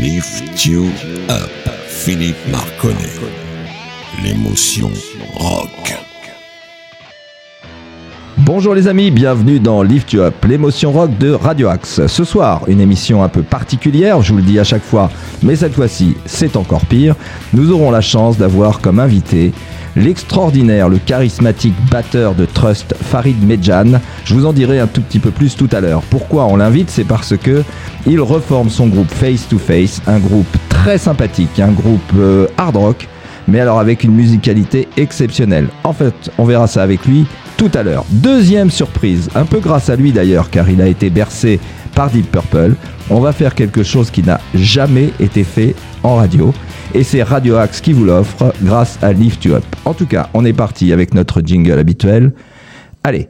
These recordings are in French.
Lift You Up, Philippe Marconnet. L'émotion rock. Bonjour les amis, bienvenue dans Lift You Up, l'émotion rock de Radio Axe. Ce soir, une émission un peu particulière, je vous le dis à chaque fois, mais cette fois-ci, c'est encore pire. Nous aurons la chance d'avoir comme invité l'extraordinaire, le charismatique batteur de Trust, Farid Medjan. Je vous en dirai un tout petit peu plus tout à l'heure. Pourquoi on l'invite? C'est parce que il reforme son groupe Face to Face, un groupe très sympathique, un groupe euh, hard rock, mais alors avec une musicalité exceptionnelle. En fait, on verra ça avec lui tout à l'heure. Deuxième surprise, un peu grâce à lui d'ailleurs, car il a été bercé par Deep Purple. On va faire quelque chose qui n'a jamais été fait en radio. Et c'est Radio Axe qui vous l'offre grâce à Lift You Up. En tout cas, on est parti avec notre jingle habituel. Allez.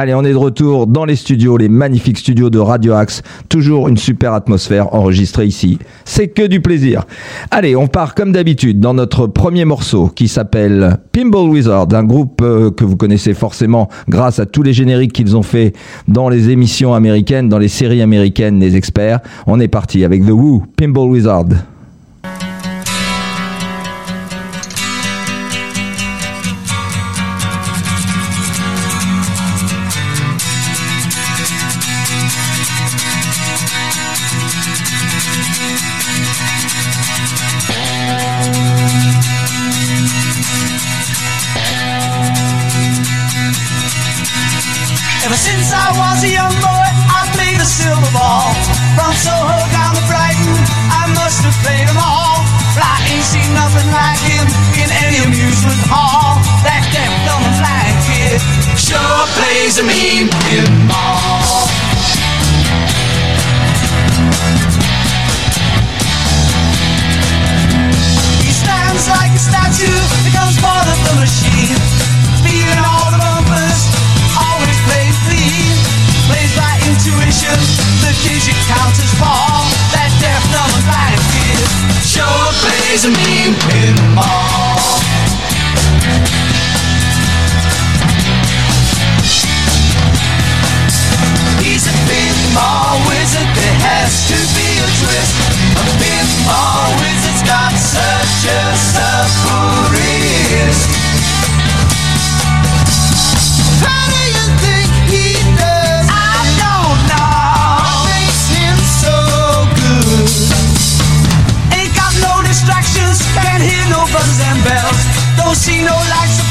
Allez, on est de retour dans les studios, les magnifiques studios de Radio Axe. Toujours une super atmosphère enregistrée ici. C'est que du plaisir. Allez, on part comme d'habitude dans notre premier morceau qui s'appelle Pinball Wizard, un groupe euh, que vous connaissez forcément grâce à tous les génériques qu'ils ont fait dans les émissions américaines, dans les séries américaines, les experts. On est parti avec The Who, Pinball Wizard.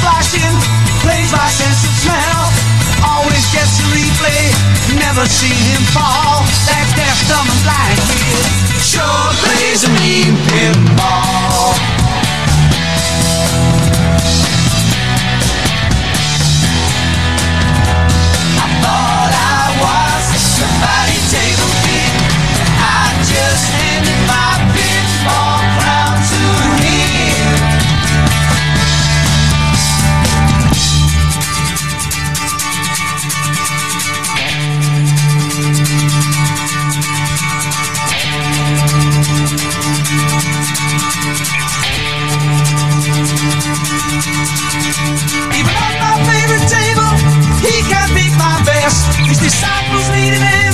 Flashing, plays by sense of smell. Always gets a replay, never seen him fall. That deaf, dumb, and blind kid sure plays a mean pinball. His disciples needed him,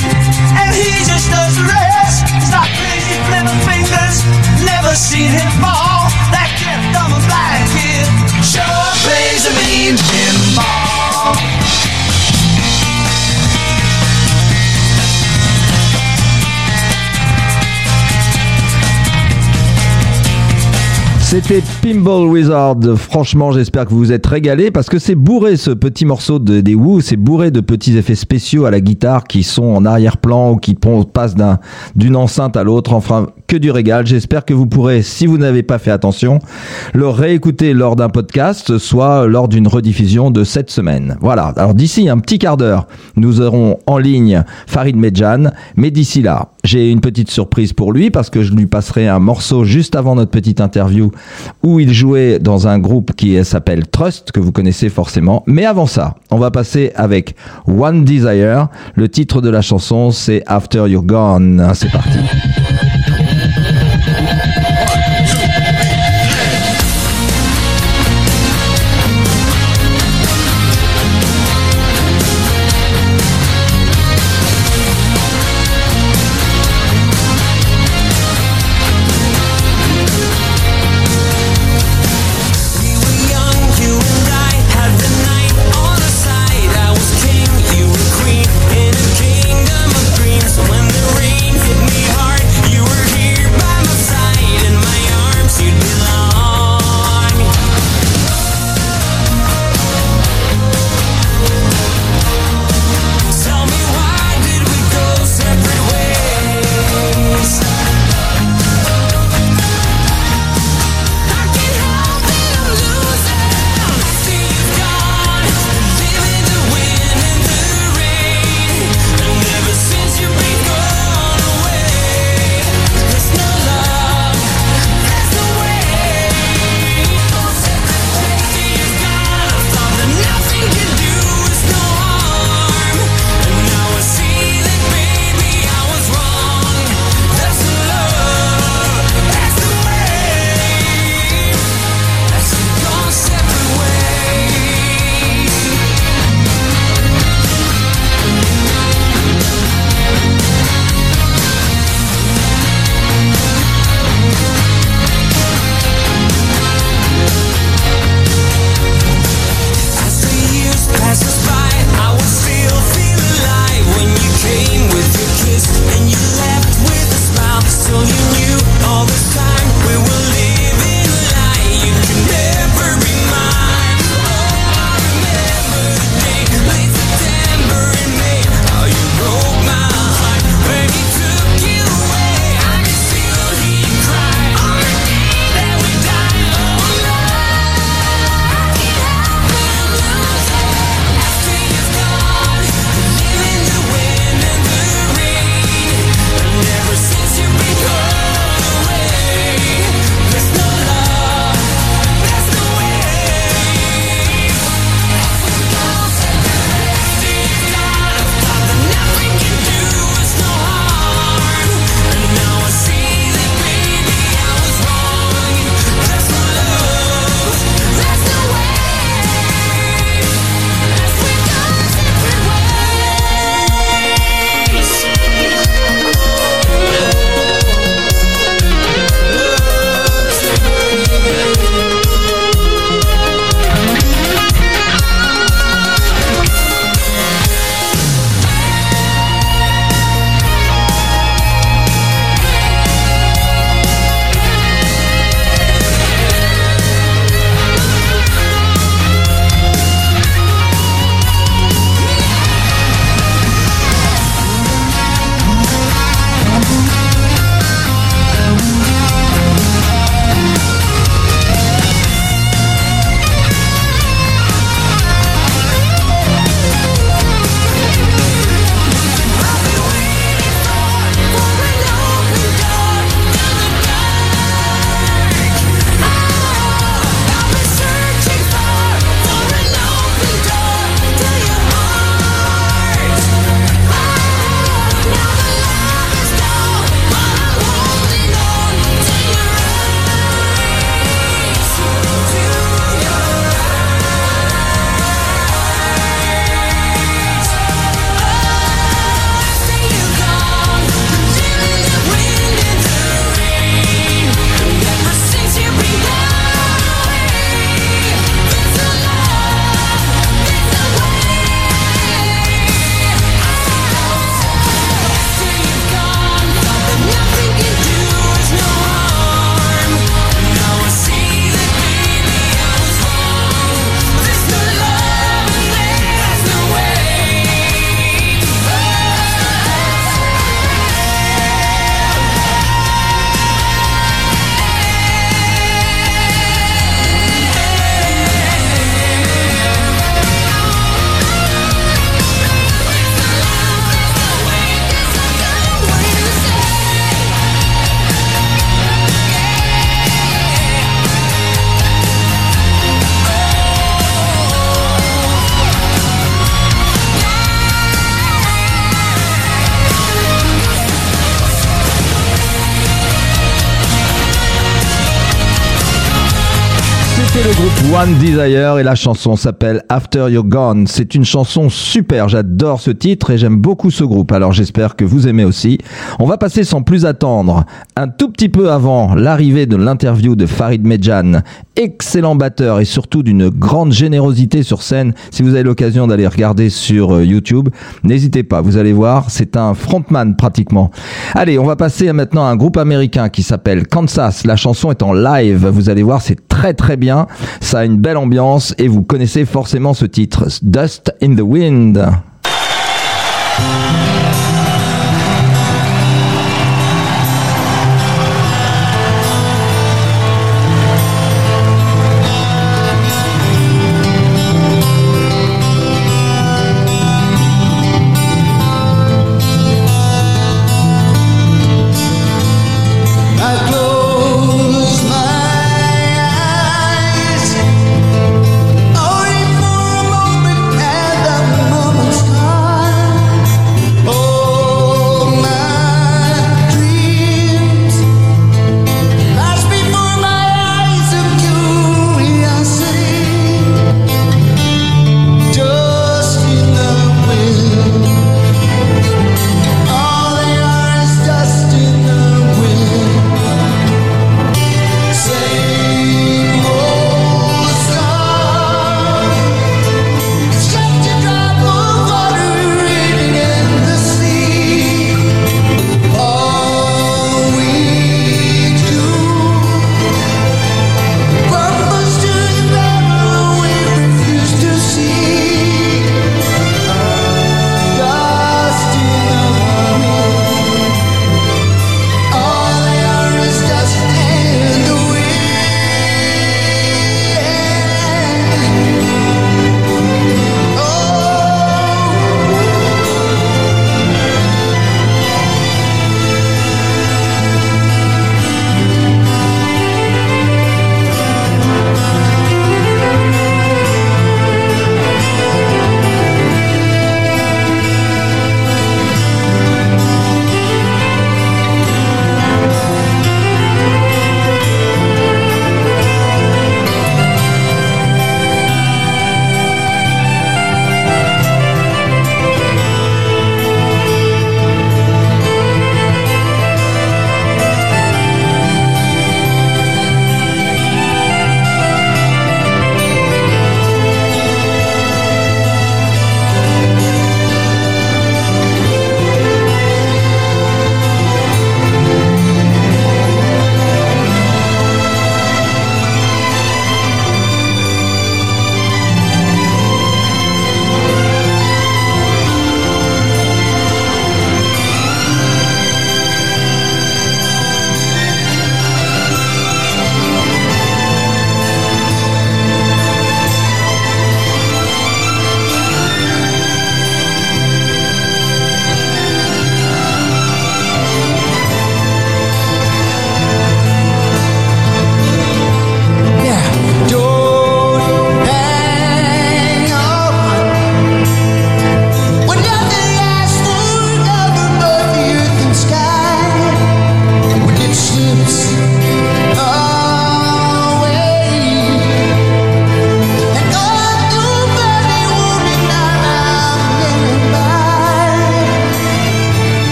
and he just does the rest. He's not crazy, flipping fingers, never seen him fall. That gift of a black kid sure plays a mean tune. C'était Pinball Wizard. Franchement, j'espère que vous vous êtes régalés parce que c'est bourré ce petit morceau de, des Who. C'est bourré de petits effets spéciaux à la guitare qui sont en arrière-plan ou qui passent d'un- d'une enceinte à l'autre. Enfin, du régal. J'espère que vous pourrez, si vous n'avez pas fait attention, le réécouter lors d'un podcast, soit lors d'une rediffusion de cette semaine. Voilà. Alors d'ici un petit quart d'heure, nous aurons en ligne Farid Medjan. Mais d'ici là, j'ai une petite surprise pour lui parce que je lui passerai un morceau juste avant notre petite interview où il jouait dans un groupe qui s'appelle Trust, que vous connaissez forcément. Mais avant ça, on va passer avec One Desire. Le titre de la chanson, c'est After You're Gone. C'est parti. Desire et la chanson s'appelle After You're Gone. C'est une chanson super, j'adore ce titre et j'aime beaucoup ce groupe. Alors j'espère que vous aimez aussi. On va passer sans plus attendre un tout petit peu avant l'arrivée de l'interview de Farid Medjan, excellent batteur et surtout d'une grande générosité sur scène. Si vous avez l'occasion d'aller regarder sur euh, YouTube, n'hésitez pas, vous allez voir, c'est un frontman pratiquement. Allez, on va passer maintenant à un groupe américain qui s'appelle Kansas. La chanson est en live, vous allez voir, c'est très très bien. Ça a une belle ambiance et vous connaissez forcément ce titre, Dust in the Wind.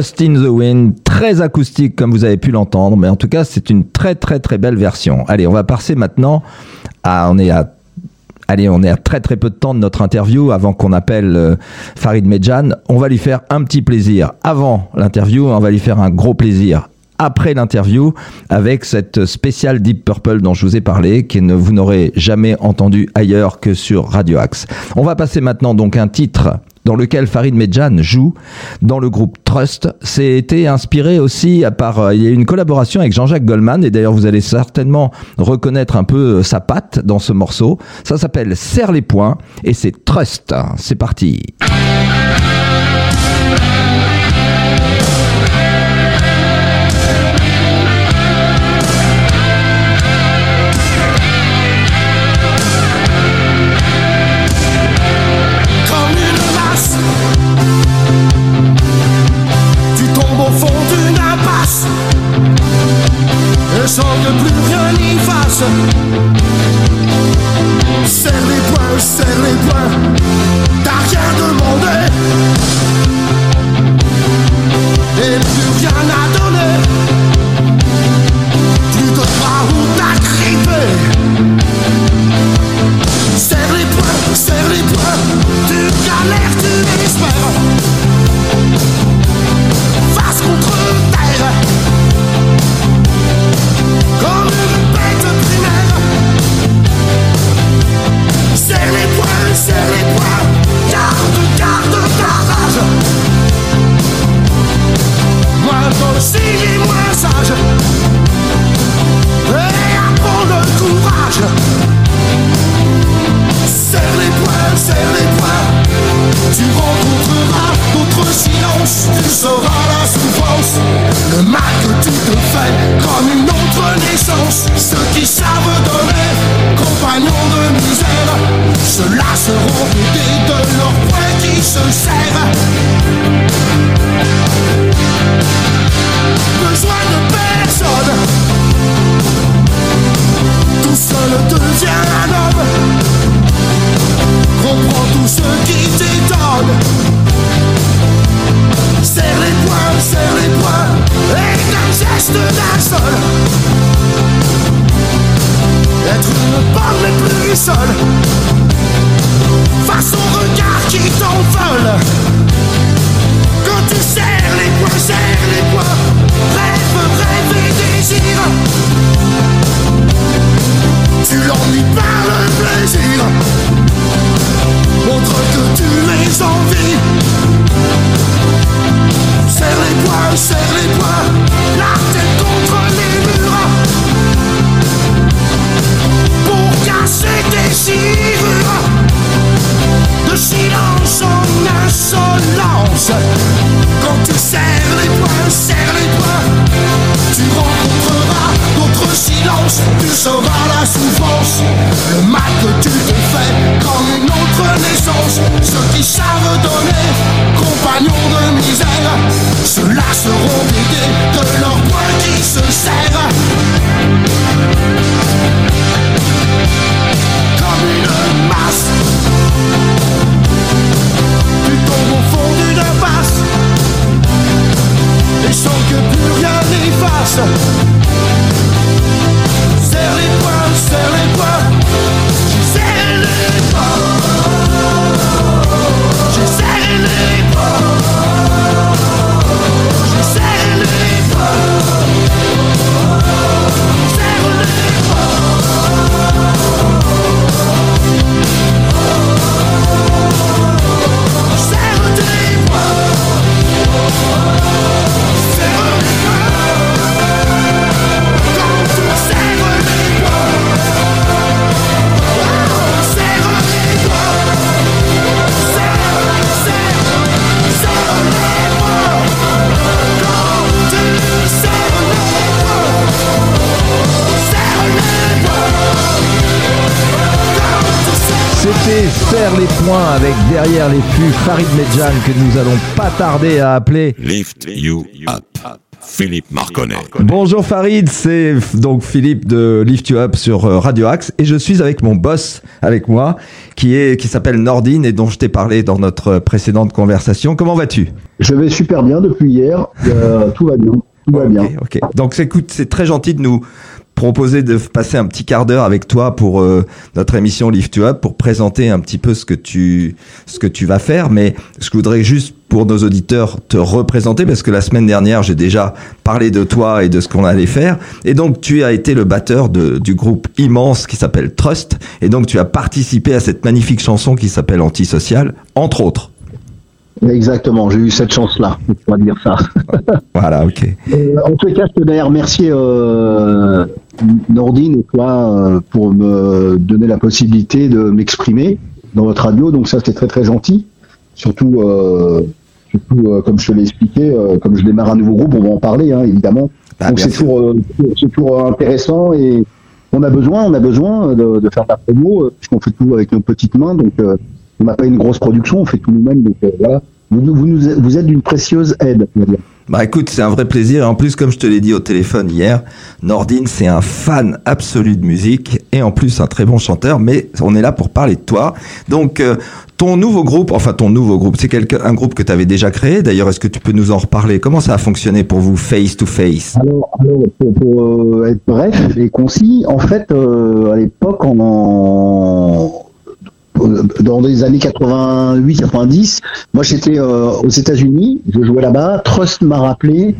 Dust in the Wind, très acoustique comme vous avez pu l'entendre, mais en tout cas c'est une très très très belle version. Allez, on va passer maintenant à, on est à Allez, on est à très très peu de temps de notre interview avant qu'on appelle euh, Farid Medjan. On va lui faire un petit plaisir. Avant l'interview, on va lui faire un gros plaisir. Après l'interview, avec cette spéciale Deep Purple dont je vous ai parlé, que vous n'aurez jamais entendu ailleurs que sur Radio Axe. On va passer maintenant donc un titre dans lequel Farid Medjan joue dans le groupe Trust. C'est été inspiré aussi par, euh, il y a une collaboration avec Jean-Jacques Goldman et d'ailleurs vous allez certainement reconnaître un peu euh, sa patte dans ce morceau. Ça s'appelle Serre les poings et c'est Trust. C'est parti. Sans que plus rien n'y fasse. Serre les poings, serre les poings, t'as rien demandé. Et plus rien ça la souffrance Le mal que tu te fais comme une autre naissance. Ceux qui savent donner, compagnons de misère Ceux-là seront Farid Medjan que nous allons pas tarder à appeler Lift You Up. Philippe Marconnet. Bonjour Farid, c'est donc Philippe de Lift You Up sur euh, Radio Axe et je suis avec mon boss avec moi qui est qui s'appelle Nordine et dont je t'ai parlé dans notre précédente conversation. Comment vas-tu? Je vais super bien depuis hier, euh, tout va bien. Tout va bien. Okay. Donc écoute, c'est très gentil de nous proposer de passer un petit quart d'heure avec toi pour euh, notre émission Lift You Up pour présenter un petit peu ce que tu ce que tu vas faire. Mais je voudrais juste pour nos auditeurs te représenter parce que la semaine dernière j'ai déjà parlé de toi et de ce qu'on allait faire. Et donc tu as été le batteur de, du groupe immense qui s'appelle Trust. Et donc tu as participé à cette magnifique chanson qui s'appelle Antisocial entre autres. Exactement, j'ai eu cette chance-là, on va dire ça. Voilà, ok. Euh, en tout cas, je tenais à remercier euh, Nordine et toi euh, pour me donner la possibilité de m'exprimer dans votre radio. Donc ça, c'était très très gentil. Surtout, euh, surtout euh, comme je te l'ai expliqué, euh, comme je démarre un nouveau groupe, on va en parler, hein, évidemment. Bah, Donc c'est toujours, euh, c'est toujours intéressant et on a besoin, on a besoin de, de faire de la promo puisqu'on fait tout avec nos petites mains. Donc euh, on n'a pas une grosse production, on fait tout nous-mêmes. Donc euh, voilà, vous, nous- vous, nous- vous êtes d'une précieuse aide. on va dire. Bah écoute, c'est un vrai plaisir. Et en plus, comme je te l'ai dit au téléphone hier, Nordine, c'est un fan absolu de musique et en plus un très bon chanteur. Mais on est là pour parler de toi. Donc, euh, ton nouveau groupe, enfin ton nouveau groupe, c'est un groupe que tu avais déjà créé. D'ailleurs, est-ce que tu peux nous en reparler? Comment ça a fonctionné pour vous, face to face? Alors, alors, pour, pour, euh, être bref et concis, en fait, euh, à l'époque, on en dans les années 88-90, moi j'étais euh, aux États-Unis, je jouais là-bas. Trust m'a rappelé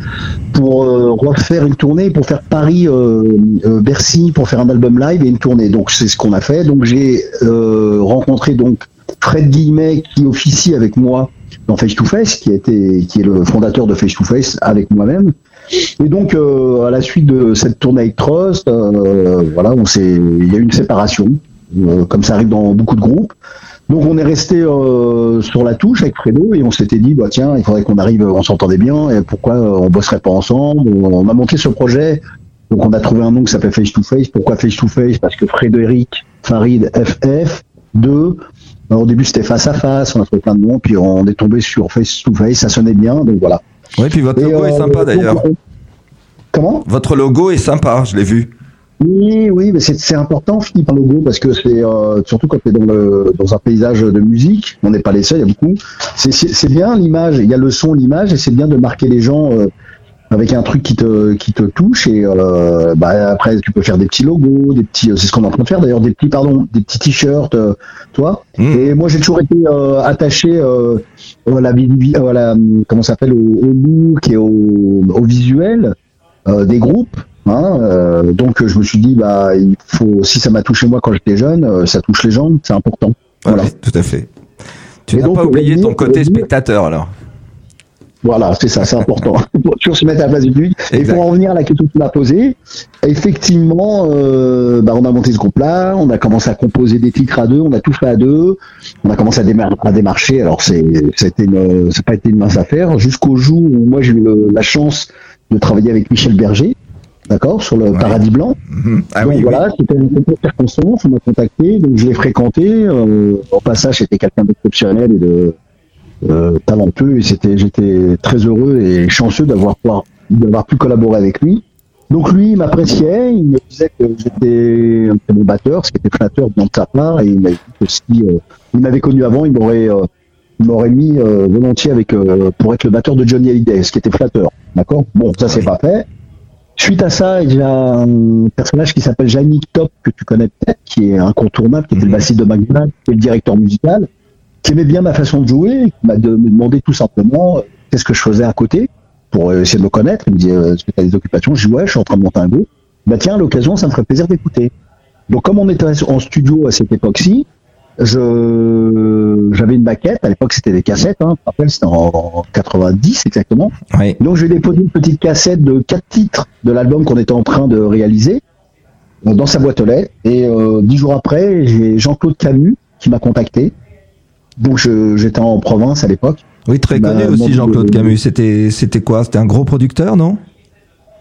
pour euh, refaire une tournée, pour faire Paris, euh, euh, Bercy, pour faire un album live et une tournée. Donc c'est ce qu'on a fait. Donc j'ai euh, rencontré donc Fred Guillemet qui officie avec moi dans Face to Face, qui, a été, qui est le fondateur de Face to Face avec moi-même. Et donc, euh, à la suite de cette tournée avec Trust, euh, voilà, il y a eu une séparation, euh, comme ça arrive dans beaucoup de groupes. Donc, on est resté euh, sur la touche avec Fredo et on s'était dit, bah tiens, il faudrait qu'on arrive, on s'entendait bien, et pourquoi euh, on bosserait pas ensemble On a monté ce projet. Donc, on a trouvé un nom qui s'appelle Face to Face. Pourquoi Face to Face? Parce que Frédéric Farid FF 2 alors, au début, c'était face à face, on a trouvé plein de noms, puis on est tombé sur face to face, ça sonnait bien, donc voilà. Oui, puis votre Et, logo est euh, sympa d'ailleurs. on- Comment? Votre logo est sympa, je l'ai vu. Oui, oui, mais c'est important, Philippe, un logo, parce que c'est euh, surtout quand tu es dans, le, dans un paysage de musique, on n'est pas les seuls, il y a beaucoup. C'est- bien l'image, il y a le son, l'image, et c'est bien de marquer les gens euh, avec un truc qui te, qui te touche. Et euh, bah, après, tu peux faire des petits logos, des petits, c'est ce qu'on est en train de faire d'ailleurs, des petits, pardon, des petits t-shirts, euh, toi. Mm. Et moi, j'ai toujours été euh, attaché euh, à la, à la- comment s'appelle, au, au look et au, au visuel euh, des groupes. Hein, euh, donc, je me suis dit, bah, il faut, si ça m'a touché moi quand j'étais jeune, euh, ça touche les gens, c'est important. Voilà. Ouais, tout à fait. Tu n'as pas oublié ton côté spectateur alors. Voilà, c'est ça, c'est important. pour toujours se mettre à la place du public. Et pour en revenir à la question que tu m'as posée, effectivement, euh, bah, on a monté ce groupe-là, on a commencé à composer des titres à deux, on a tout fait à deux, on a commencé à, démar- à démarcher. Alors c'est, c'était une, c'est pas été une mince affaire, jusqu'au jour où moi j'ai eu la chance de travailler avec Michel Berger, d'accord, sur le Ouais. Paradis Blanc. Mhm. Ah donc oui, oui. voilà, c'était une circonstance, on m'a contacté, donc je l'ai fréquenté. Euh, au passage, c'était quelqu'un d'exceptionnel et de euh, talentueux, et c'était, j'étais très heureux et chanceux d'avoir pu collaborer avec lui. Donc lui, il m'appréciait, il me disait que j'étais un très bon batteur, ce qui était flatteur de sa part, et il m'a dit que si euh, il m'avait connu avant, il m'aurait euh, il m'aurait mis euh, volontiers avec pour être le batteur de Johnny Hallyday, ce qui était flatteur. D'accord? Bon, ça c'est pas fait. Suite à ça, il y a un personnage qui s'appelle Yannick Top, que tu connais peut-être, qui est incontournable, qui était le Mhm. bassiste de McDonald's, qui est le directeur musical, qui aimait bien ma façon de jouer, qui m'a de- me demandé tout simplement euh, qu'est-ce que je faisais à côté pour euh, essayer de me connaître. Il me dit euh, Est-ce que tu as des occupations? Je dis Ouais, je suis en train de monter un groupe. Bah tiens, l'occasion, ça me ferait plaisir d'écouter. Donc, comme on était en studio à cette époque-ci, je j'avais une maquette. À l'époque, c'était des cassettes. Hein, rappelle, c'était en 90 exactement. Oui. Donc je vais déposer une petite cassette de quatre titres de l'album qu'on était en train de réaliser euh, dans sa boîte aux lettres. Et euh, dix jours après, j'ai Jean-Claude Camus qui m'a contacté. Donc j'étais en province à l'époque. Oui, très connu aussi Jean-Claude Camus. C'était c'était quoi? C'était un gros producteur, non?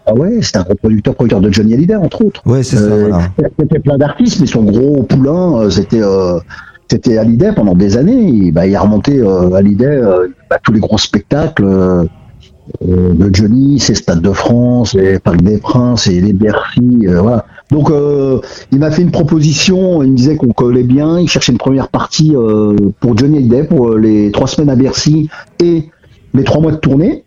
Ah ouais, c'était un gros producteur, producteur de Johnny Hallyday entre autres. Ouais, c'est ça. Euh, Voilà. C'était plein d'artistes, mais son gros poulain, euh, c'était euh, c'était Hallyday pendant des années. Et, bah, il a remonté euh, Hallyday euh, bah, tous les gros spectacles euh, de Johnny, ses Stades de France, les Parcs des Princes et les Bercy. euh, voilà. Donc euh, il m'a fait une proposition, il me disait qu'on collait bien, il cherchait une première partie euh, pour Johnny Hallyday pour les trois semaines à Bercy et les trois mois de tournée.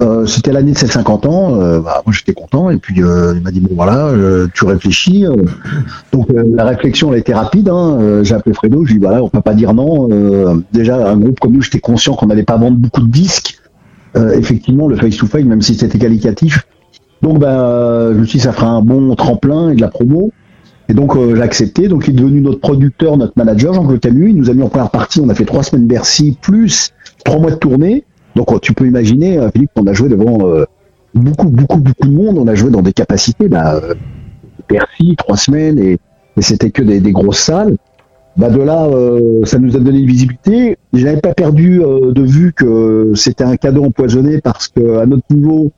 Euh, C'était l'année de ses 50 ans. euh, bah, moi, j'étais content. Et puis, euh, il m'a dit bon voilà, euh, tu réfléchis. euh. Donc, la réflexion elle été rapide. Hein. J'ai appelé Fredo. Je lui ai dit voilà, on peut pas dire non. Déjà, un groupe comme nous, j'étais conscient qu'on n'allait pas vendre beaucoup de disques. Effectivement, le face to face, même si c'était qualitatif. Donc, euh, je me suis dit ça fera un bon tremplin et de la promo. Et donc j'ai accepté. Donc il est devenu notre producteur, notre manager, Jean-Claude Camus. Il nous a mis en première partie. On a fait trois semaines Bercy plus trois mois de tournée. Donc euh, tu peux imaginer, euh, Philippe, qu'on a joué devant euh, beaucoup, beaucoup, beaucoup de monde. On a joué dans des capacités, bah, euh, Bercy, trois semaines, et, c'était que des, grosses salles. Bah de là, ça nous a donné une visibilité. Je n'avais pas perdu de vue que c'était un cadeau empoisonné parce que à notre niveau,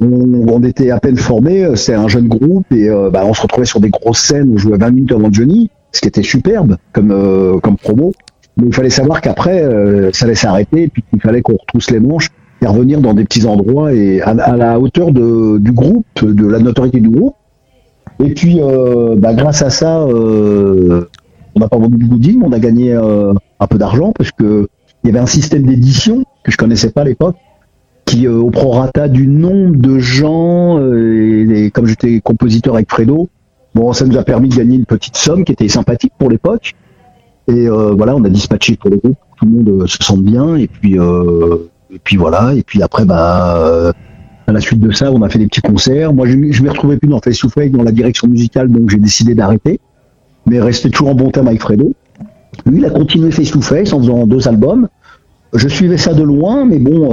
on, était à peine formé, c'est un jeune groupe et bah, on se retrouvait sur des grosses scènes, on jouait 20 minutes avant Johnny, ce qui était superbe comme promo. Mais il fallait savoir qu'après euh, ça allait s'arrêter et puis qu'il fallait qu'on retrousse les manches et revenir dans des petits endroits et à, la hauteur du groupe, de la notoriété du groupe. Et puis euh, bah, grâce à ça, euh, on n'a pas vendu du goodie, mais on a gagné un peu d'argent parce que il y avait un système d'édition que je connaissais pas à l'époque qui au prorata du nombre de gens et, et comme j'étais compositeur avec Fredo bon ça nous a permis de gagner une petite somme qui était sympathique pour l'époque et euh, voilà on a dispatché pour le groupe. Tout le monde euh, se sente bien. Et puis euh, et puis voilà. Et puis après bah à la suite de ça on a fait des petits concerts. Moi je, je m'y retrouvais plus dans Face to Face dans la direction musicale. Donc j'ai décidé d'arrêter. Mais rester toujours en bon terme avec Fredo. Lui il a continué Face to Face en faisant deux albums. Je suivais ça de loin, mais bon,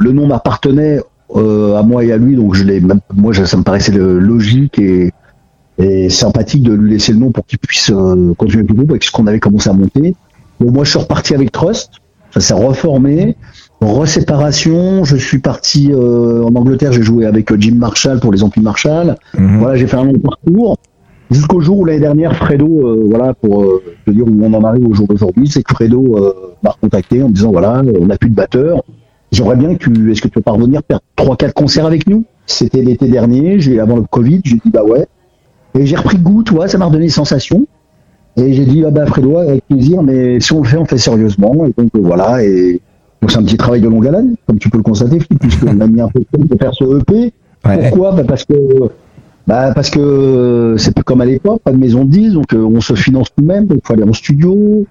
le nom m'appartenait à moi et à lui, donc je l'ai. Moi, ça me paraissait logique et, et sympathique de lui laisser le nom pour qu'il puisse euh, continuer le groupe avec ce qu'on avait commencé à monter. Bon, moi, je suis reparti avec Trust, ça s'est reformé, reséparation. Je suis parti euh, en Angleterre, j'ai joué avec euh, Jim Marshall pour les amplis Marshall. Mhm. Voilà, j'ai fait un long parcours. Jusqu'au jour où l'année dernière, Fredo, euh, voilà, pour euh, te dire où on en arrive au jour d'aujourd'hui, c'est que Fredo euh, m'a recontacté en me disant voilà, on n'a plus de batteur. J'aimerais bien que tu, est-ce que tu peux parvenir faire trois, quatre concerts avec nous? C'était l'été dernier, j'ai avant le Covid, j'ai dit bah ouais. Et j'ai repris goût, tu vois, ça m'a redonné sensation. Et j'ai dit ah bah Fredo, avec plaisir, mais si on le fait, on le fait sérieusement. Et donc euh, voilà, et donc c'est un petit travail de longue haleine, comme tu peux le constater, Philippe, puisqu'on a mis un peu de temps pour faire ce EP. Ouais. Pourquoi? Bah Parce que bah parce que c'est plus comme à l'époque, pas de maison de 10, donc euh, on se finance nous-mêmes, donc il faut aller en studio,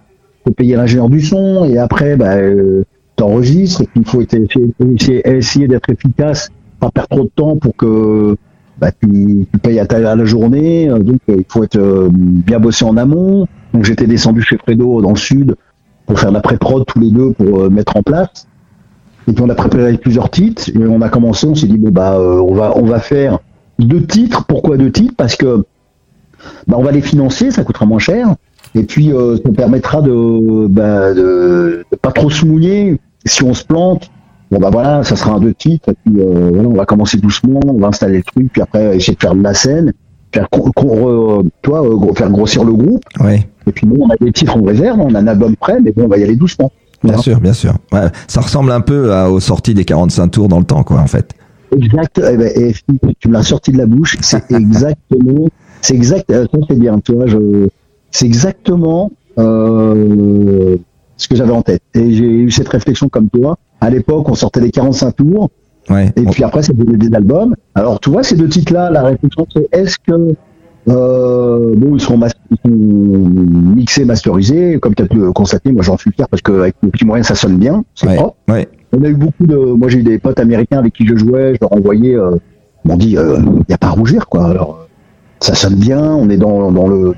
faut payer l'ingénieur du son, et après bah, euh, t'enregistres, il faut essayer d'être efficace, pas perdre trop de temps pour que bah, tu, tu payes à, la journée, euh, donc euh, il faut être euh, bien bossé en amont. Donc j'étais descendu chez Fredo dans le sud pour faire la pré-prod tous les deux pour mettre en place. Et puis on a préparé plusieurs titres et on a commencé, on s'est dit bon bah on va on va faire deux titres. Pourquoi deux titres? Parce que bah, on va les financer, ça coûtera moins cher. Et puis euh, ça permettra de, bah, de de pas trop se mouiller. Si on se plante, bon bah voilà, ça sera un deux titres. Et puis euh, voilà, on va commencer doucement, on va installer le truc, puis après essayer de faire de la scène, faire euh, toi euh, faire grossir le groupe. Ouais, Et puis bon, on a des titres en réserve, on a un album prêt, mais bon, on va y aller doucement. bien sûr, bien sûr. Ouais, ça ressemble un peu à- aux sorties des 45 tours dans le temps, quoi, en fait. Exact. Eh ben, et Philippe, tu me l'as sorti de la bouche. C'est exactement. C'est exact. euh, Ça c'est bien. Tu vois, je. C'est exactement euh, ce que j'avais en tête. Et j'ai eu cette réflexion comme toi. À l'époque, on sortait les 45 tours. Ouais. Et puis après, devenait des albums. Alors, tu vois, ces deux titres-là, la réflexion, c'est est-ce que. Euh, bon, ils sont, mas- ils sont mixés, masterisés. Comme tu as pu le constater, moi j'en suis fier parce qu'avec les petits moyens, ça sonne bien. C'est Ouais. propre. Ouais. On a eu beaucoup de. Moi, j'ai eu des potes américains avec qui je jouais. Je leur envoyais. Euh, ils m'ont dit, il n'y a pas à rougir, quoi. Alors, euh, ça sonne bien. On est dans, dans le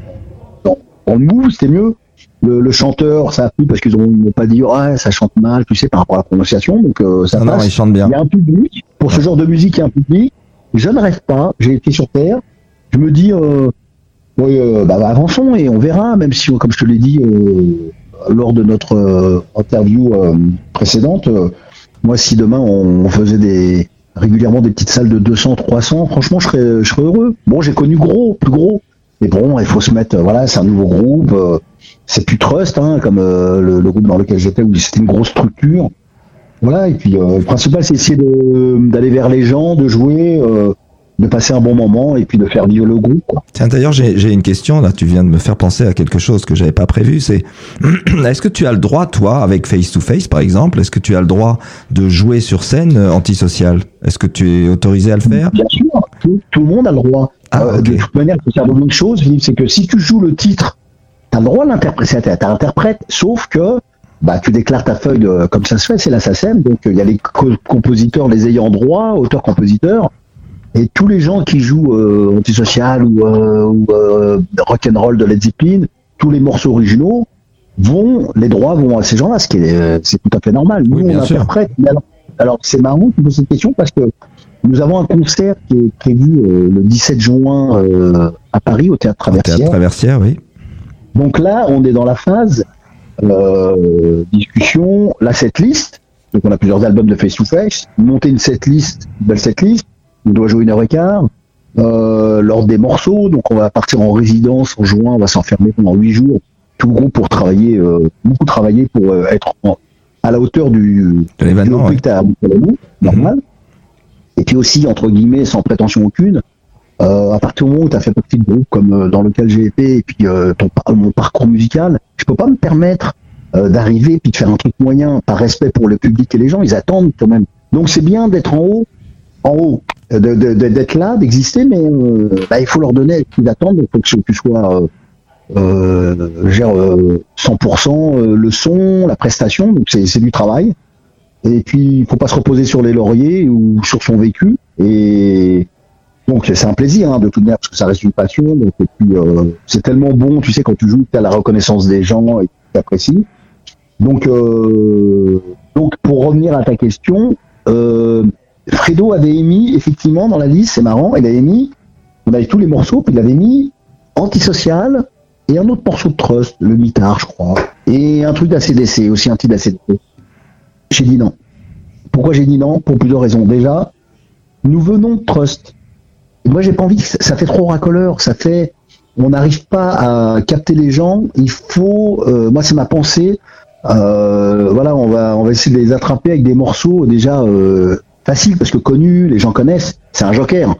dans, dans le move, c'était mieux. Le, le chanteur, ça a plu parce qu'ils ont- ils m'ont pas dit, ah, ça chante mal, tu sais, par rapport à la prononciation. Donc, euh, ça Non, non, passe. ils chantent bien. Il y a un public. Pour ce genre de musique, il y a un public. Je ne rêve pas. J'ai été sur Terre. Je me dis, euh, oui, euh, bah, avançons et on verra, même si, comme je te l'ai dit euh, lors de notre interview précédente, moi, si demain on, on faisait des régulièrement des petites salles de 200, 300, franchement, je serais, je serais heureux. Bon, j'ai connu gros, plus gros. Mais bon, il faut se mettre, voilà, c'est un nouveau groupe. euh, c'est plus Trust, hein, comme euh, le, le groupe dans lequel j'étais, où c'était une grosse structure. Voilà, et puis euh, le principal, c'est essayer d'aller vers les gens, de jouer. de passer un bon moment et puis de faire vivre le groupe. Quoi. Tiens, d'ailleurs, j'ai une question. Là, tu viens de me faire penser à quelque chose que j'avais pas prévu. C'est, est-ce que tu as le droit, toi, avec Face to Face, par exemple, est-ce que tu as le droit de jouer sur scène antisocial? Est-ce que tu es autorisé à le faire? Bien sûr, tout, tout le monde a le droit. Ah, Euh. De toute manière, il faut savoir une chose, Philippe, c'est que si tu joues le titre, tu as le droit de l'interpréter, tu sauf que bah, tu déclares ta feuille de- comme ça se fait, c'est la SACEM, donc il y a les co- compositeurs, les ayants droit, auteurs-compositeurs, et tous les gens qui jouent euh, antisocial ou, euh, ou euh, rock'n'roll de Led Zeppelin, tous les morceaux originaux, vont, les droits vont à ces gens-là, ce qui est, euh, c'est tout à fait normal. Nous, Oui, on sûr. interprète. mais alors, alors, c'est marrant que tu poses cette question parce que nous avons un concert qui est prévu euh, le 17 juin euh, à Paris au Théâtre Au Théâtre Traversière. Traversière, oui. Donc là, on est dans la phase euh, discussion, la setlist. Donc on a plusieurs albums de Face to Face. Monter une setlist, une belle setlist. On doit jouer une heure et quart. L'ordre des morceaux, donc on va partir en résidence en juin, on va s'enfermer pendant huit jours, tout le groupe pour travailler, beaucoup travailler pour être en- à la hauteur du, De l'événement, ouais. normal. Et puis aussi, entre guillemets, sans prétention aucune, euh, à partir du moment où tu as fait partie de groupe comme euh, dans lequel j'ai été, et puis euh, ton, mon parcours musical, je peux pas me permettre euh, d'arriver puis de faire un truc moyen par respect pour le public et les gens, ils attendent quand même. Donc c'est bien d'être en haut, en haut, euh, d'être là, d'exister, mais euh, bah, il faut leur donner qu'ils attendent, il faut que tu sois gère euh, 100% euh, le son, la prestation, donc c'est du travail. Et puis il faut pas se reposer sur les lauriers ou sur son vécu. Et donc c'est un plaisir hein, de toute manière parce que ça reste une passion. Et puis euh, c'est tellement bon, tu sais quand tu joues, tu as la reconnaissance des gens et tu apprécies. Donc euh, donc pour revenir à ta question, euh, Fredo avait émis effectivement dans la liste, c'est marrant, il a émis, on avait tous les morceaux, puis il avait mis antisocial et un autre morceau de Trust, le mitard je crois, et un truc d'ACDC, aussi un titre d'ACDC. J'ai dit non. Pourquoi j'ai dit non? Pour plusieurs raisons. Déjà, nous venons de Trust. Moi, j'ai pas envie ça, fait trop racoleur. Ça fait, on n'arrive pas à capter les gens. Il faut, euh, moi, c'est ma pensée. Euh, voilà, on va, on va essayer de les attraper avec des morceaux déjà euh, faciles parce que connus, les gens connaissent. C'est un joker.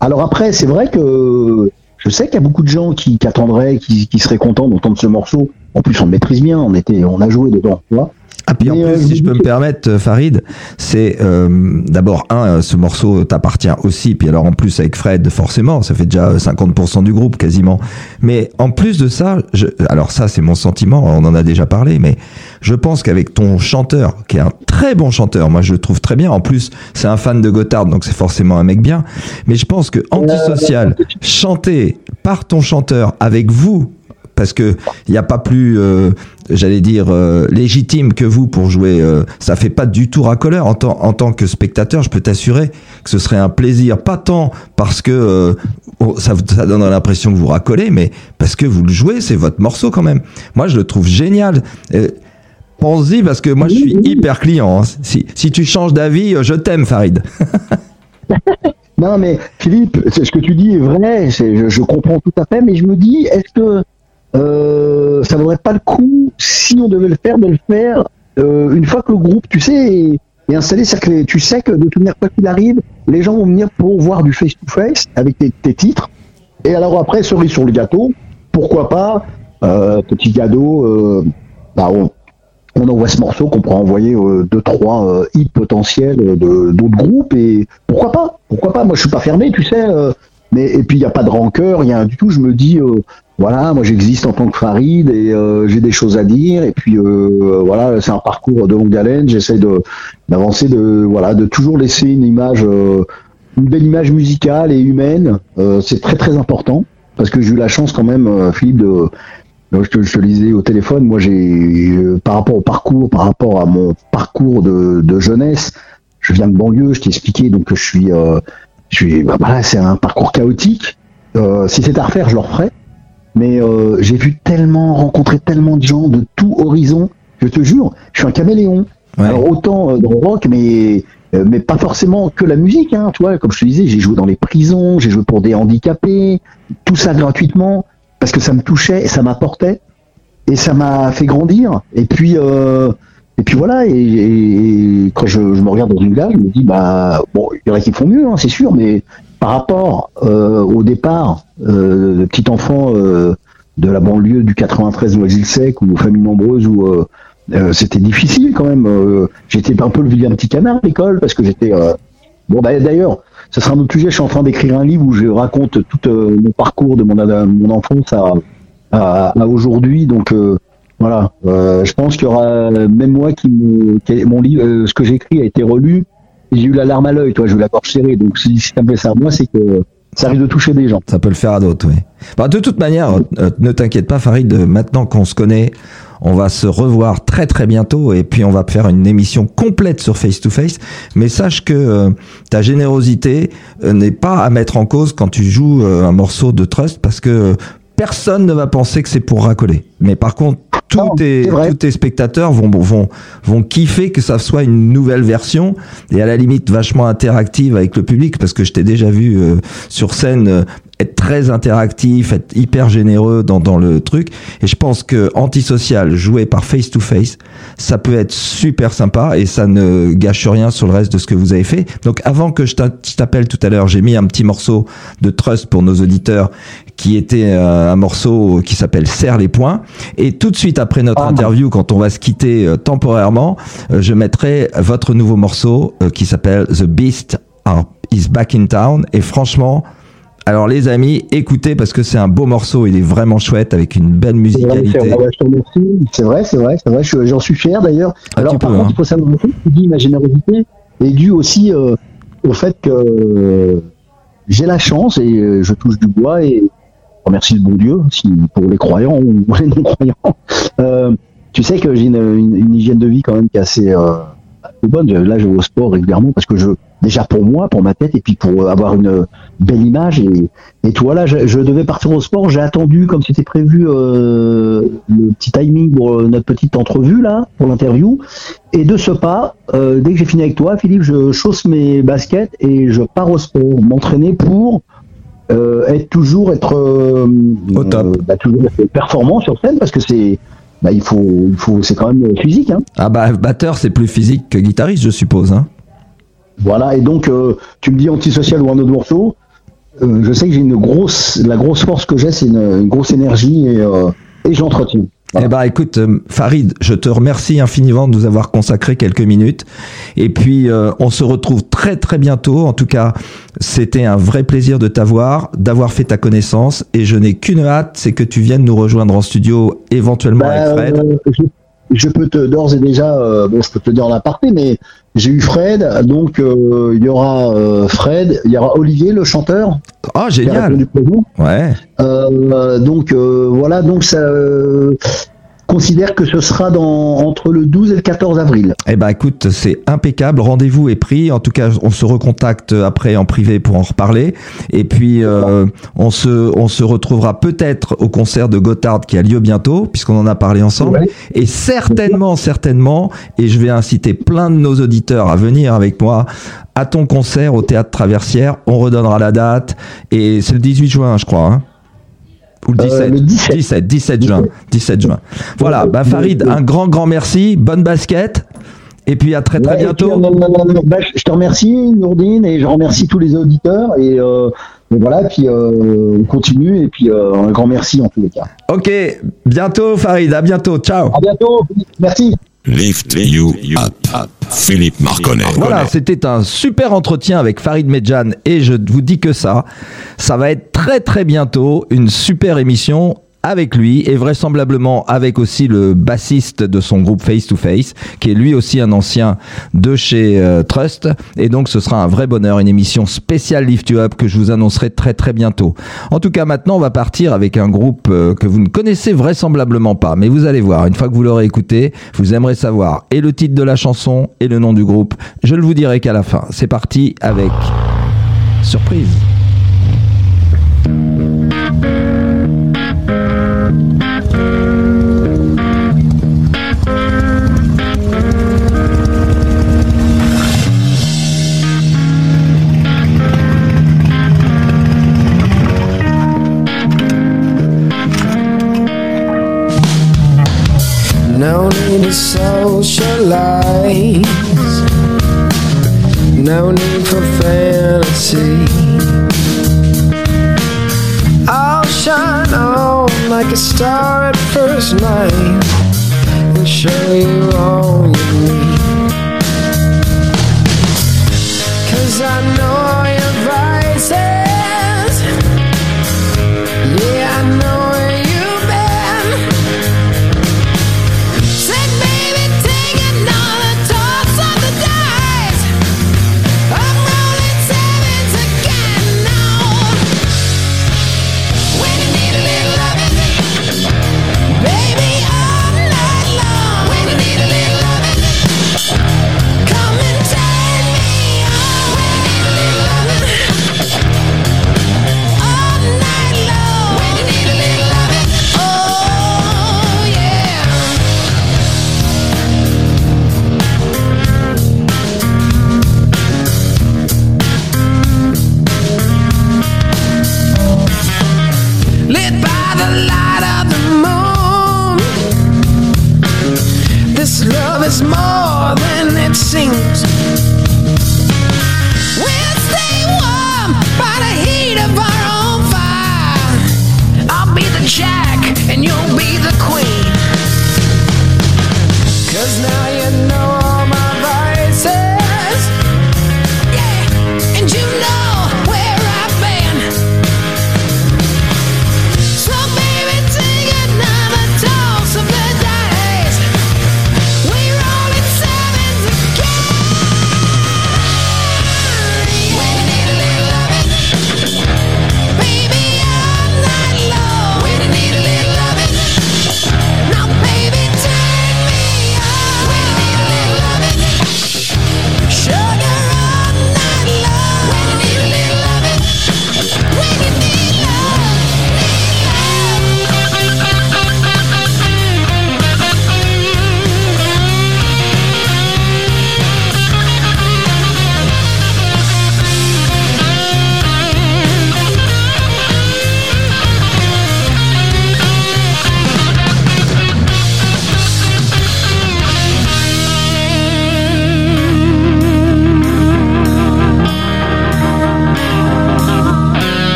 Alors après, c'est vrai que je sais qu'il y a beaucoup de gens qui, attendraient, qui, qui seraient contents d'entendre ce morceau. En plus, on le maîtrise bien. On était, on a joué dedans. Tu vois Ah, puis en plus, euh, si je peux me permettre, euh, Farid, c'est euh, d'abord, un, ce morceau t'appartient aussi, puis alors en plus avec Fred, forcément, ça fait déjà euh, 50% du groupe quasiment. Mais en plus de ça, je, alors ça c'est mon sentiment, on en a déjà parlé, mais je pense qu'avec ton chanteur, qui est un très bon chanteur, moi je le trouve très bien, en plus c'est un fan de Gotthard, donc c'est forcément un mec bien, mais je pense que Antisocial, chanté par ton chanteur, avec vous, parce que il n'y a pas plus, euh, j'allais dire, euh, légitime que vous pour jouer. euh, ça fait pas du tout racoleur. En tant, en tant que spectateur, je peux t'assurer que ce serait un plaisir, pas tant parce que euh, oh, ça, donne l'impression que vous racolez, mais parce que vous le jouez, c'est votre morceau quand même. Moi, je le trouve génial. Pense-y parce que moi, je suis hyper client. hein. Si, si tu changes d'avis, je t'aime, Farid. Non, mais Philippe, ce que tu dis est vrai, je comprends tout à fait, mais je me dis, est-ce que euh, ça vaudrait pas le coup, si on devait le faire, de le faire euh, une fois que le groupe, tu sais, est, installé, c'est-à-dire que tu sais que de toute manière, quoi qu'il arrive, les gens vont venir pour voir du face-to-face avec tes, titres, et alors après, cerise sur le gâteau, pourquoi pas, euh, petit cadeau, euh, bah, on, envoie ce morceau qu'on pourra envoyer euh, deux trois euh, hits potentiels d'autres groupes et pourquoi pas pourquoi pas. Moi je suis pas fermé tu sais mais et puis il y a pas de rancœur il y a du tout. Je me dis euh, voilà moi j'existe en tant que Farid et euh, j'ai des choses à dire. Et puis euh, voilà c'est un parcours de longue haleine. J'essaie de d'avancer de voilà de toujours laisser une image euh, une belle image musicale et humaine. Euh, c'est très très important parce que j'ai eu la chance quand même euh, Philippe de je te, je te le disais au téléphone, moi j'ai euh, par rapport au parcours, par rapport à mon parcours de, de jeunesse, je viens de banlieue, je t'ai expliqué, donc je suis, euh, je suis, bah, voilà, c'est un parcours chaotique. Euh, si c'était à refaire, je le referais. Mais euh, j'ai vu tellement, rencontré tellement de gens de tout horizon. Je te jure, je suis un caméléon. Ouais. Alors autant euh, dans le rock, mais euh, mais pas forcément que la musique. Hein, tu vois, comme je te disais, j'ai joué dans les prisons, j'ai joué pour des handicapés, tout ça gratuitement parce que ça me touchait et ça m'apportait et ça m'a fait grandir. Et puis, euh, et puis voilà, et, quand je, me regarde dans une glace, je me dis, bah, bon, il y en a qui font mieux, hein, c'est sûr, mais par rapport euh, au départ euh, de petit enfant euh, de la banlieue du 93 Noisy-le-Sec ou aux familles nombreuses c'était difficile quand même. j'étais un peu le vilain petit canard à l'école parce que j'étais. bon, bah, d'ailleurs, ce sera un autre sujet. Je suis en train d'écrire un livre où je raconte tout mon parcours de mon, mon enfance à, à, aujourd'hui. Donc voilà, Euh, je pense qu'il y aura même moi qui me, mon livre, euh, ce que j'ai écrit a été relu. J'ai eu la larme à l'œil, toi, j'ai eu la gorge serrée. Donc si, si ça me fait ça à moi, c'est que ça risque de toucher des gens. Ça peut le faire à d'autres, oui. Bah, de toute manière, euh, ne t'inquiète pas, Farid, euh, maintenant qu'on se connaît, on va se revoir très très bientôt et puis on va faire une émission complète sur Face to Face. Mais sache que euh, ta générosité euh, n'est pas à mettre en cause quand tu joues euh, un morceau de Trust parce que euh, personne ne va penser que c'est pour racoler. Mais par contre, tous Non, tes, tous spectateurs vont, vont, vont kiffer que ça soit une nouvelle version et à la limite vachement interactive avec le public parce que je t'ai déjà vu euh, sur scène euh, être très interactif, être hyper généreux dans, dans le truc. Et je pense que Antisocial, joué par Face to Face, ça peut être super sympa et ça ne gâche rien sur le reste de ce que vous avez fait. Donc avant que je t'appelle tout à l'heure, j'ai mis un petit morceau de Trust pour nos auditeurs qui était euh, un morceau qui s'appelle Serre les poings. Et tout de suite après notre Ah. interview, quand on va se quitter euh, temporairement, euh, je mettrai votre nouveau morceau qui s'appelle The Beast is Back in Town. Et franchement, alors les amis, écoutez parce que c'est un beau morceau, il est vraiment chouette avec une belle musicalité. C'est vrai, c'est vrai, c'est vrai. je- J'en suis fier d'ailleurs. Alors par contre, hein. il faut savoir dis ma générosité est due aussi au fait que j'ai la chance et je touche du bois et remercie le bon Dieu si pour les croyants ou les non croyants. Euh, tu sais que j'ai une, une- une hygiène de vie quand même qui est assez, euh, bonne. Là, je vais au sport régulièrement parce que je déjà pour moi, pour ma tête et puis pour avoir une belle image et, et tout voilà, je, je devais partir au sport, j'ai attendu comme c'était prévu euh, le petit timing pour euh, notre petite entrevue là, pour l'interview. Et de ce pas, euh, dès que j'ai fini avec toi, Philippe, je chausse mes baskets et je pars au sport, m'entraîner pour être toujours être euh, Au top. euh, bah, toujours être performant sur scène parce que c'est bah, il faut il faut c'est quand même physique hein. Ah bah batteur c'est plus physique que guitariste je suppose. Hein. Voilà, et donc euh, tu me dis antisocial ou un autre morceau. euh, je sais que j'ai une grosse, la grosse force que j'ai, c'est une, une grosse énergie et, euh, et j'entretiens. Voilà. Eh ben écoute euh, Farid, je te remercie infiniment de nous avoir consacré quelques minutes. Et puis euh, on se retrouve très très bientôt. En tout cas, c'était un vrai plaisir de t'avoir, d'avoir fait ta connaissance. Et je n'ai qu'une hâte, c'est que tu viennes nous rejoindre en studio éventuellement Bah, avec Fred. euh, je, peux te d'ores et déjà, euh, bon, je peux te dire en aparté, mais j'ai eu Fred, donc euh, il y aura euh, Fred, il y aura Olivier, le chanteur, Ah qui a génial. répondu présent. Ouais. Euh, donc euh, voilà, donc ça euh, considère que ce sera dans entre le 12 et le 14 avril. Eh ben écoute, c'est impeccable. Rendez-vous est pris. En tout cas, on se recontacte après en privé pour en reparler. Et puis euh, on se on se retrouvera peut-être au concert de Gotthard qui a lieu bientôt, puisqu'on en a parlé ensemble. Ouais. Et certainement, certainement, et je vais inciter plein de nos auditeurs à venir avec moi à ton concert au théâtre Traversière. On redonnera la date et c'est le 18 juin, je crois. Hein ou le 17, Euh, le 17. 17, 17 juin, 17 juin. Voilà, bah Farid, un grand grand merci, bonne basket, et puis à très très Ouais, et puis, bientôt. euh, bah, je je te remercie, Nourdine, et je remercie tous les auditeurs. Et, euh, et voilà, puis euh, on continue. Et puis euh, un grand merci en tous les cas. Ok, bientôt Farid, à bientôt, ciao. À bientôt. Merci. Lift you up. Philippe Marconnet. Voilà, c'était un super entretien avec Farid Medjan et je vous dis que ça, ça va être très très bientôt une super émission avec lui et vraisemblablement avec aussi le bassiste de son groupe Face to Face qui est lui aussi un ancien de chez euh, Trust et donc ce sera un vrai bonheur une émission spéciale Lift You Up que je vous annoncerai très très bientôt. En tout cas maintenant on va partir avec un groupe euh, que vous ne connaissez vraisemblablement pas mais vous allez voir une fois que vous l'aurez écouté vous aimerez savoir et le titre de la chanson et le nom du groupe je ne vous dirai qu'à la fin. C'est parti avec surprise. No need to socialize. No need for fantasy. I'll shine on like a star at first night and show you all you need. Cause I know lit by the light of the moon. This love is more than it seems. We'll stay warm by the heat of our own fire. I'll be the jack and you'll be the queen. Cause now you know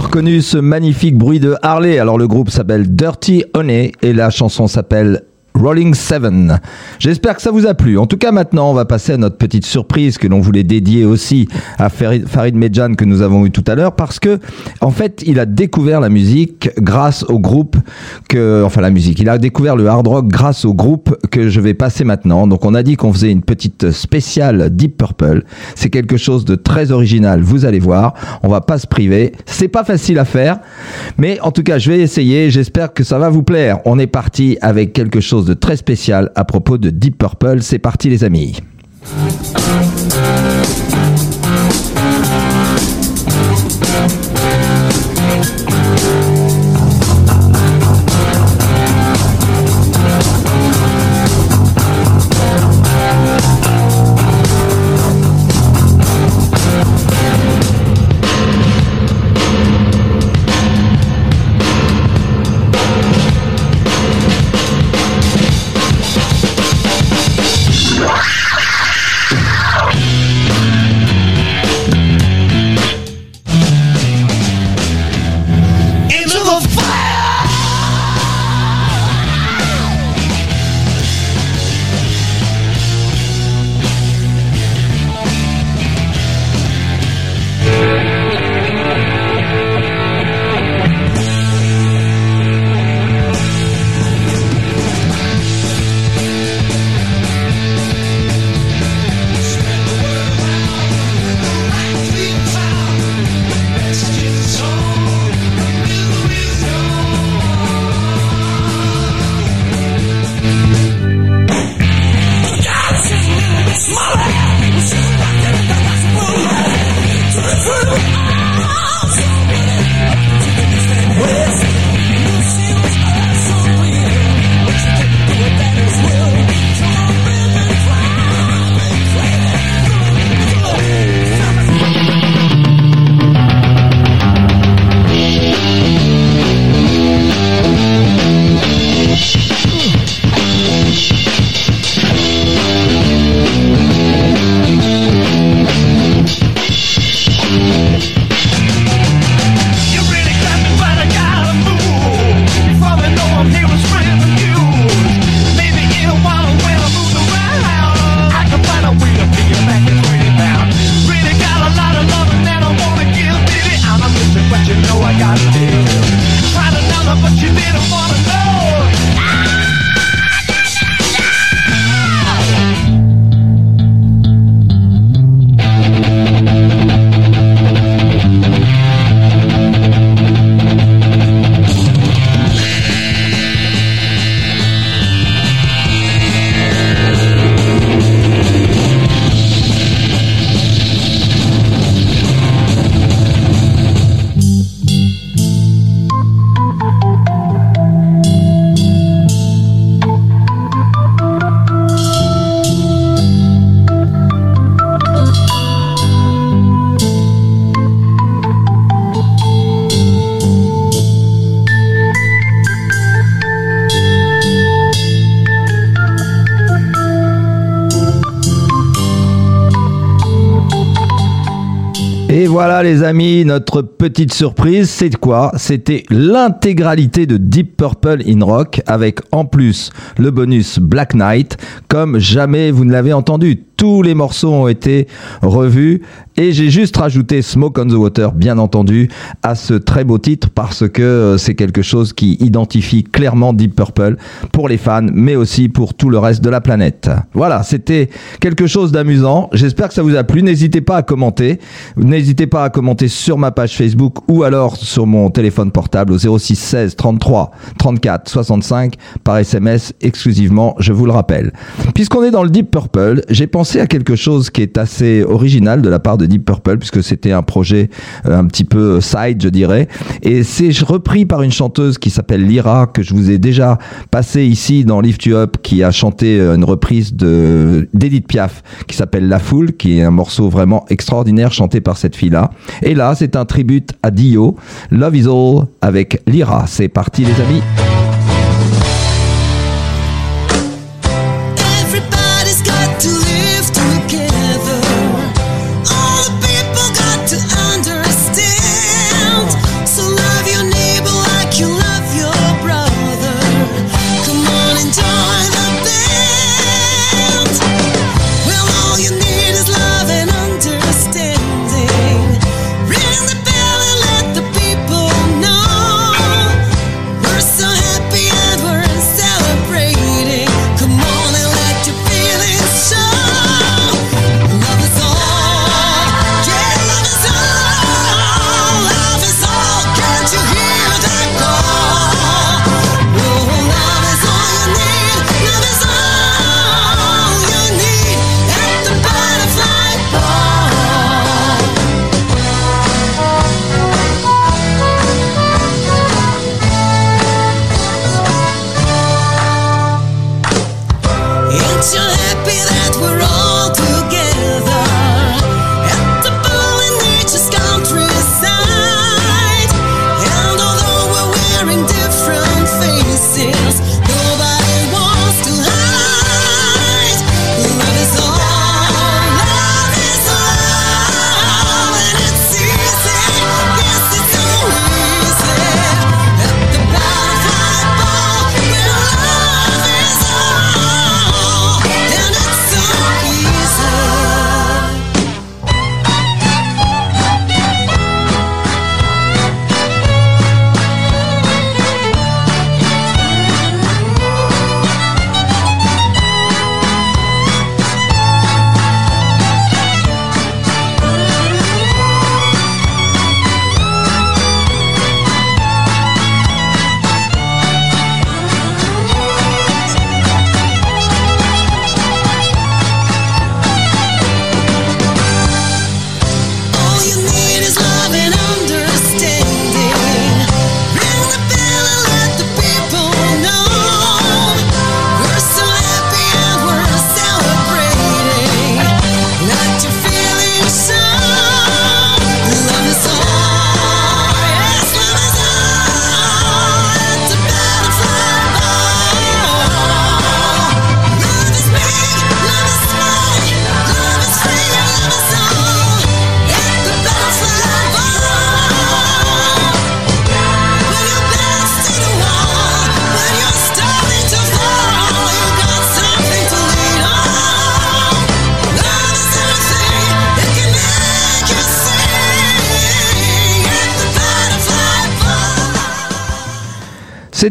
reconnu ce magnifique bruit de Harley. Alors le groupe s'appelle Dirty Honey et la chanson s'appelle Rolling Seven. J'espère que ça vous a plu. En tout cas, maintenant, on va passer à notre petite surprise que l'on voulait dédier aussi à Farid Farid Medjan que nous avons eu tout à l'heure parce que, en fait, il a découvert la musique grâce au groupe que, enfin, la musique. Il a découvert le hard rock grâce au groupe que je vais passer maintenant. Donc, on a dit qu'on faisait une petite spéciale Deep Purple. C'est quelque chose de très original. Vous allez voir. On va pas se priver. C'est pas facile à faire. Mais en tout cas, je vais essayer. J'espère que ça va vous plaire. On est parti avec quelque chose de très spécial à propos de Deep Purple. C'est parti les amis. Les amis, notre petite surprise, c'est quoi? C'était l'intégralité de Deep Purple in Rock avec en plus le bonus Black Knight, comme jamais vous ne l'avez entendu. Tous les morceaux ont été revus et j'ai juste rajouté Smoke on the Water, bien entendu, à ce très beau titre parce que euh, c'est quelque chose qui identifie clairement Deep Purple pour les fans, mais aussi pour tout le reste de la planète. Voilà, c'était quelque chose d'amusant. J'espère que ça vous a plu. N'hésitez pas à commenter. N'hésitez pas à commenter sur ma page Facebook ou alors sur mon téléphone portable au 06 16 33 34 65 par SMS exclusivement, je vous le rappelle. Puisqu'on est dans le Deep Purple, j'ai pensé à quelque chose qui est assez original de la part de Deep Purple puisque c'était un projet euh, un petit peu side, je dirais. Et c'est repris par une chanteuse qui s'appelle Lyra que je vous ai déjà passé ici dans Lift You Up qui a chanté euh, une reprise de d'Edith Piaf qui s'appelle La Foule qui est un morceau vraiment extraordinaire chanté par cette fille-là. Et là, c'est un tribute à Dio, Love is All avec Lyra. C'est parti les amis.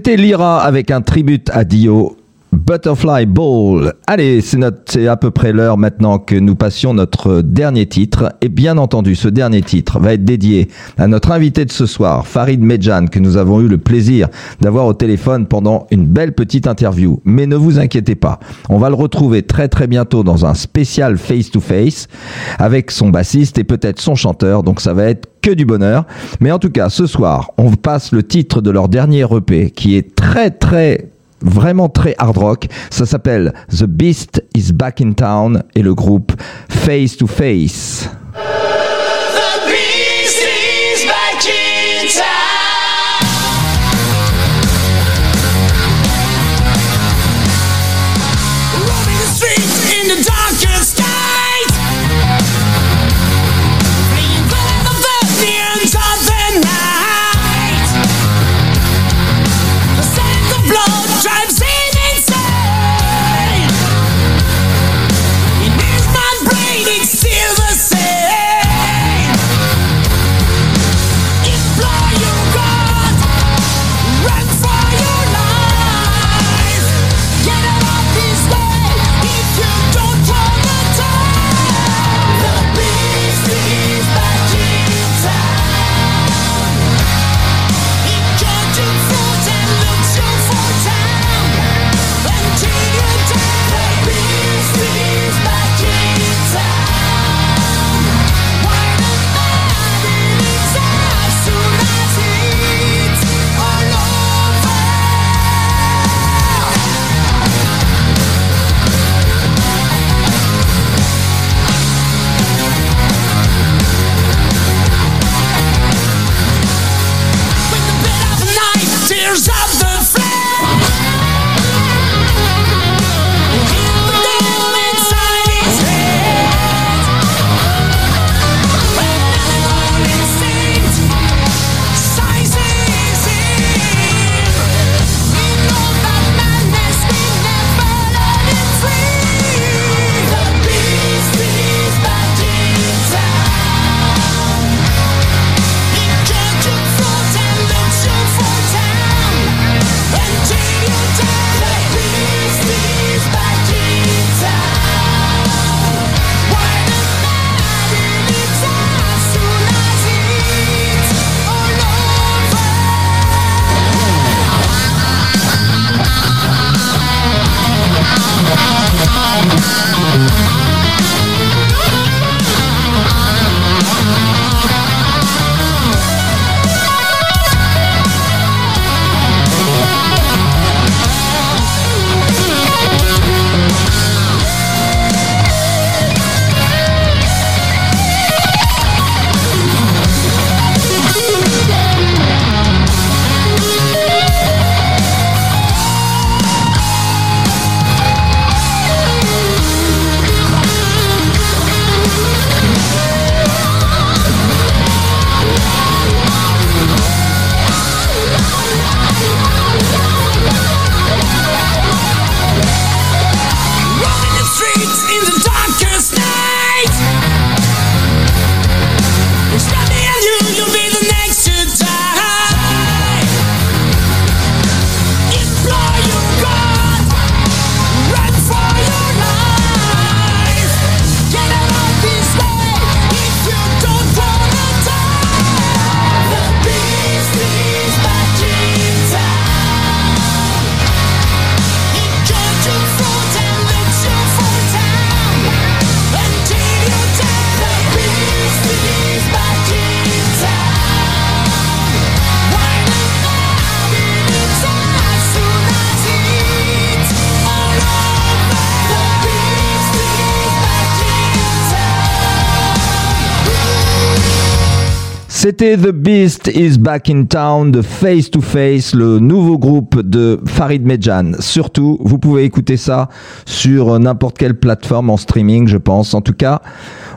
C'était Lyra avec un tribute à Dio. Butterfly Ball. Allez, c'est à peu près l'heure maintenant que nous passions notre dernier titre. Et bien entendu, ce dernier titre va être dédié à notre invité de ce soir, Farid Medjan, que nous avons eu le plaisir d'avoir au téléphone pendant une belle petite interview. Mais ne vous inquiétez pas, on va le retrouver très très bientôt dans un spécial face to face avec son bassiste et peut-être son chanteur. Donc ça va être que du bonheur. Mais en tout cas, ce soir, on passe le titre de leur dernier EP qui est très très vraiment très hard rock. Ça s'appelle The Beast is Back in Town et le groupe Face to Face. C'était The Beast is Back in Town de Face to Face, le nouveau groupe de Farid Medjan. Surtout, vous pouvez écouter ça sur n'importe quelle plateforme en streaming, je pense. En tout cas,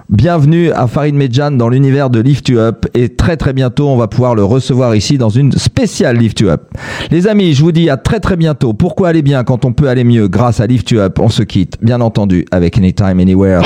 bienvenue à Farid Medjan dans l'univers de Lift You Up et très très bientôt, on va pouvoir le recevoir ici dans une spéciale Lift You Up. Les amis, je vous dis à très très bientôt. Pourquoi aller bien quand on peut aller mieux grâce à Lift You Up? On se quitte, bien entendu, avec Anytime Anywhere.